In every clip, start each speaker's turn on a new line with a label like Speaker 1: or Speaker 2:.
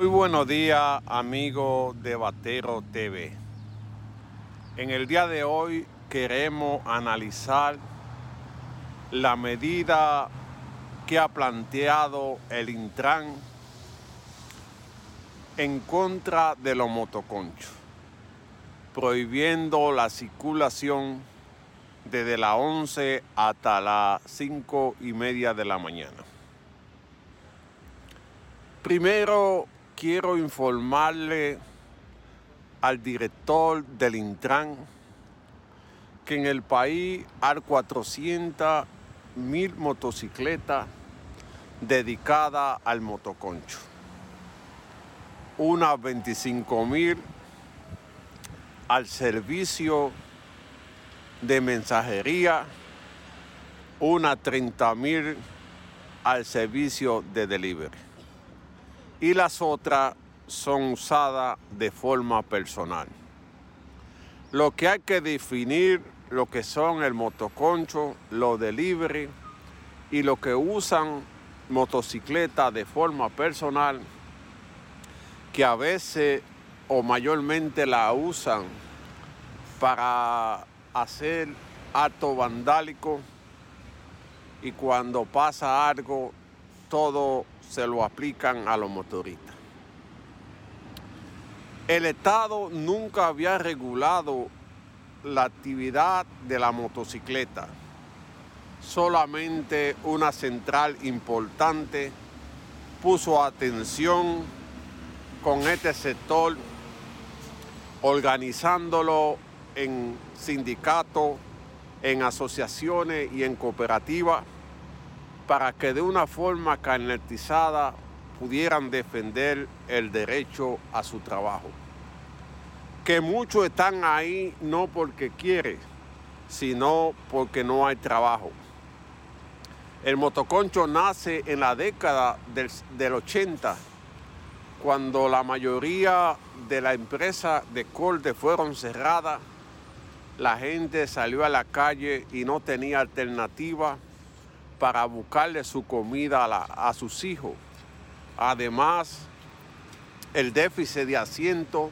Speaker 1: Muy buenos días amigos de Batero TV. En el día de hoy queremos analizar la medida que ha planteado el Intran en contra de los motoconchos, prohibiendo la circulación desde las 11 hasta las 5 y media de la mañana. Primero quiero informarle al director del Intran que en el país hay 400 mil motocicletas dedicadas al motoconcho. Unas 25 mil al servicio de mensajería, unas 30 mil al servicio de delivery. Y las otras son usadas de forma personal. Lo que hay que definir lo que son el motoconcho, los delivery y lo que usan motocicletas de forma personal, que a veces o mayormente la usan para hacer acto vandálico y cuando pasa algo todo se lo aplican a los motoristas. El Estado nunca había regulado la actividad de la motocicleta. Solamente una central importante puso atención con este sector, organizándolo en sindicatos, en asociaciones y en cooperativas, para que de una forma carnetizada pudieran defender el derecho a su trabajo que muchos están ahí no porque quiere, sino porque no hay trabajo. El motoconcho nace en la década del, 80, cuando la mayoría de las empresas de corte fueron cerradas, la gente salió a la calle y no tenía alternativa para buscarle su comida a, sus hijos. Además, el déficit de asiento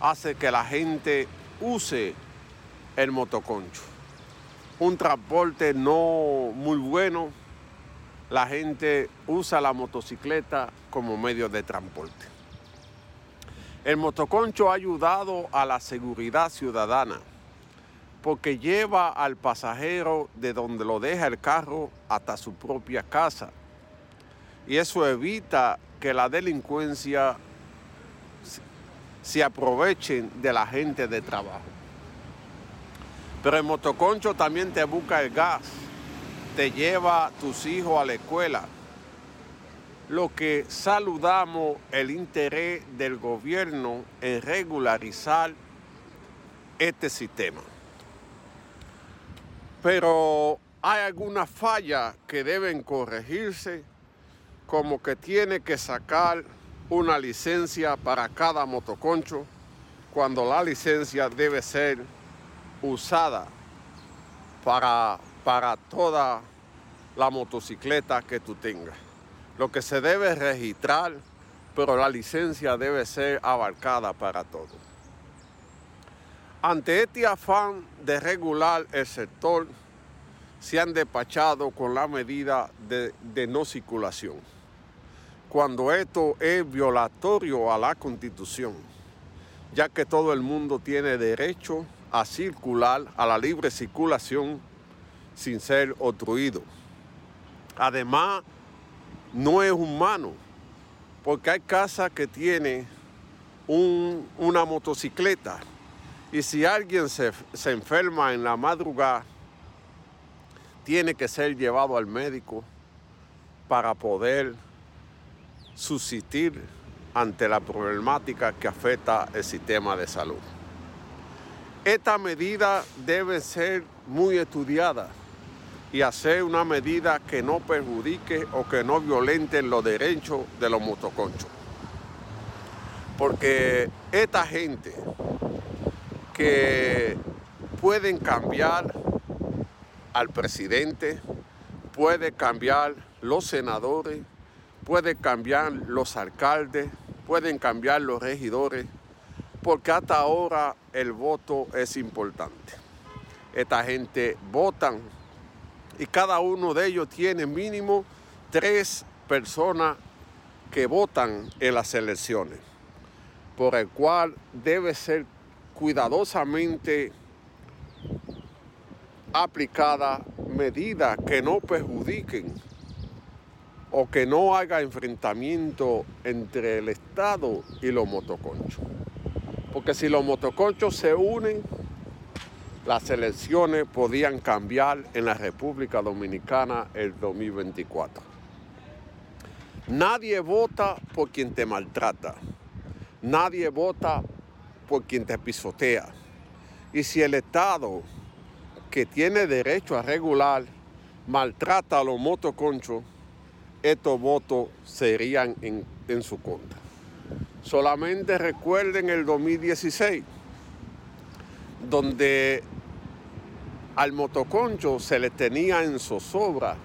Speaker 1: hace que la gente use el motoconcho. Un transporte no muy bueno, la gente usa la motocicleta como medio de transporte. El motoconcho ha ayudado a la seguridad ciudadana porque lleva al pasajero de donde lo deja el carro hasta su propia casa. Y eso evita que la delincuencia se aprovechen de la gente de trabajo. Pero el motoconcho también te busca el gas, te lleva a tus hijos a la escuela. Lo que saludamos el interés del gobierno en regularizar este sistema. Pero hay algunas fallas que deben corregirse, como que tiene que sacar una licencia para cada motoconcho cuando la licencia debe ser usada para, para toda la motocicleta que tú tengas. Lo que se debe registrar, pero la licencia debe ser abarcada para todo. Ante este afán de regular el sector, se han despachado con la medida de, no circulación cuando esto es violatorio a la constitución, ya que todo el mundo tiene derecho a circular, a la libre circulación sin ser obstruido. Además, no es humano, porque hay casas que tienen una motocicleta y si alguien se, se enferma en la madrugada, tiene que ser llevado al médico para poder subsistir ante la problemática que afecta el sistema de salud. Esta medida debe ser muy estudiada y hacer una medida que no perjudique o que no violente los derechos de los motoconchos. Porque esta gente que pueden cambiar al presidente, puede cambiar los senadores, puede cambiar los alcaldes, pueden cambiar los regidores, porque hasta ahora el voto es importante. Esta gente votan y cada uno de ellos tiene mínimo tres personas que votan en las elecciones, por el cual debe ser cuidadosamente aplicada medidas que no perjudiquen o que no haga enfrentamiento entre el Estado y los motoconchos. Porque si los motoconchos se unen, las elecciones podían cambiar en la República Dominicana el 2024. Nadie vota por quien te maltrata. Nadie vota por quien te pisotea. Y si el Estado, que tiene derecho a regular, maltrata a los motoconchos, estos votos serían en, en su contra. Solamente recuerden el 2016, donde al motoconcho se le tenía en zozobra,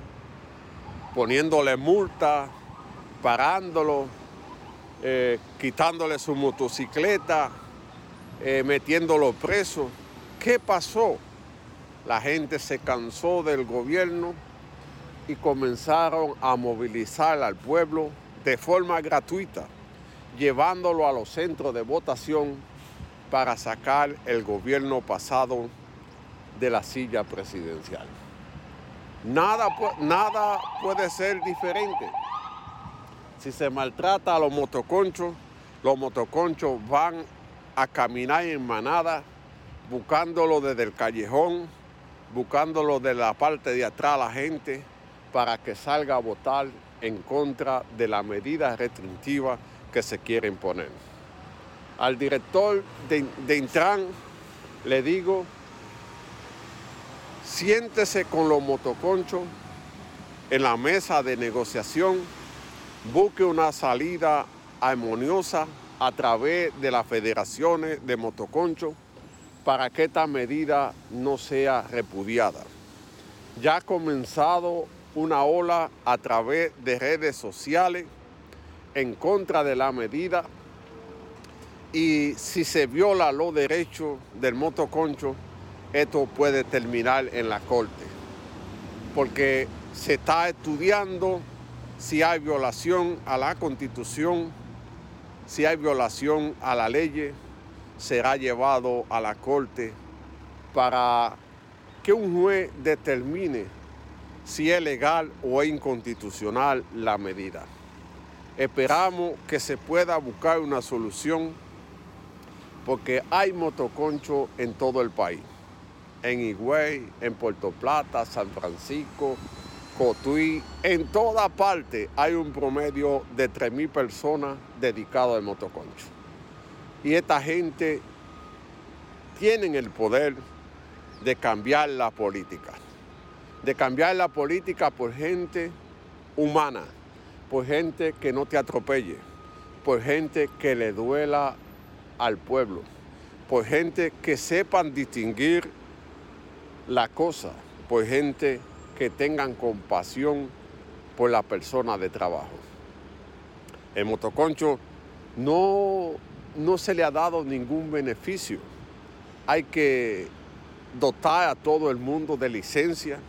Speaker 1: poniéndole multa, parándolo, eh, quitándole su motocicleta, eh, metiéndolo preso. ¿Qué pasó? La gente se cansó del gobierno y comenzaron a movilizar al pueblo de forma gratuita, llevándolo a los centros de votación para sacar el gobierno pasado de la silla presidencial. Nada, nada puede ser diferente. Si se maltrata a los motoconchos, los motoconchos van a caminar en manada, buscándolo desde el callejón, buscándolo de la parte de atrás a la gente, para que salga a votar en contra de la medida restrictiva que se quiere imponer. Al director de, de Intran le digo siéntese con los motoconchos en la mesa de negociación, busque una salida armoniosa a través de las federaciones de motoconchos para que esta medida no sea repudiada. Ya ha comenzado una ola a través de redes sociales en contra de la medida y si se viola los derechos del motoconcho, esto puede terminar en la corte, porque se está estudiando si hay violación a la constitución, si hay violación a la ley, será llevado a la corte para que un juez determine si es legal o es inconstitucional la medida. Esperamos que se pueda buscar una solución porque hay motoconcho en todo el país en Higüey, en Puerto Plata, San Francisco, Cotuí, en toda parte hay un promedio de 3.000 personas dedicadas al motoconcho. Y esta gente tiene el poder de cambiar la política, de cambiar la política por gente humana, por gente que no te atropelle, por gente que le duela al pueblo, por gente que sepan distinguir la cosa por gente que tengan compasión por la persona de trabajo. El motoconcho no, no se le ha dado ningún beneficio. Hay que dotar a todo el mundo de licencia,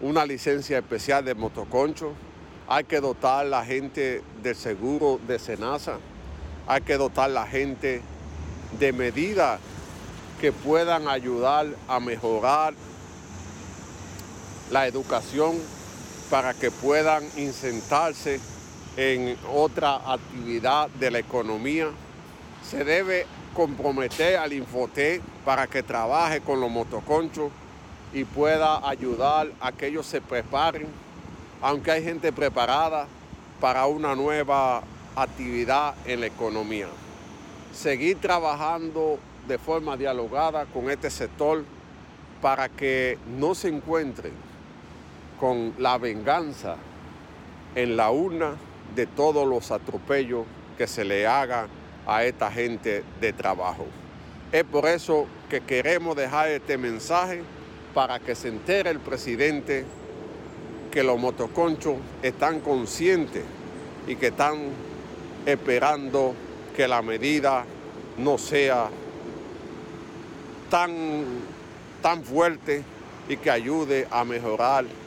Speaker 1: una licencia especial de motoconcho. Hay que dotar a la gente del seguro de Senasa. Hay que dotar a la gente de medidas que puedan ayudar a mejorar la educación para que puedan insertarse en otra actividad de la economía. Se debe comprometer al Infoté para que trabaje con los motoconchos y pueda ayudar a que ellos se preparen, aunque hay gente preparada para una nueva actividad en la economía. Seguir trabajando de forma dialogada con este sector para que no se encuentren con la venganza en la urna de todos los atropellos que se le haga a esta gente de trabajo. Es por eso que queremos dejar este mensaje para que se entere el presidente que los motoconchos están conscientes y que están esperando que la medida no sea tan, tan fuerte y que ayude a mejorar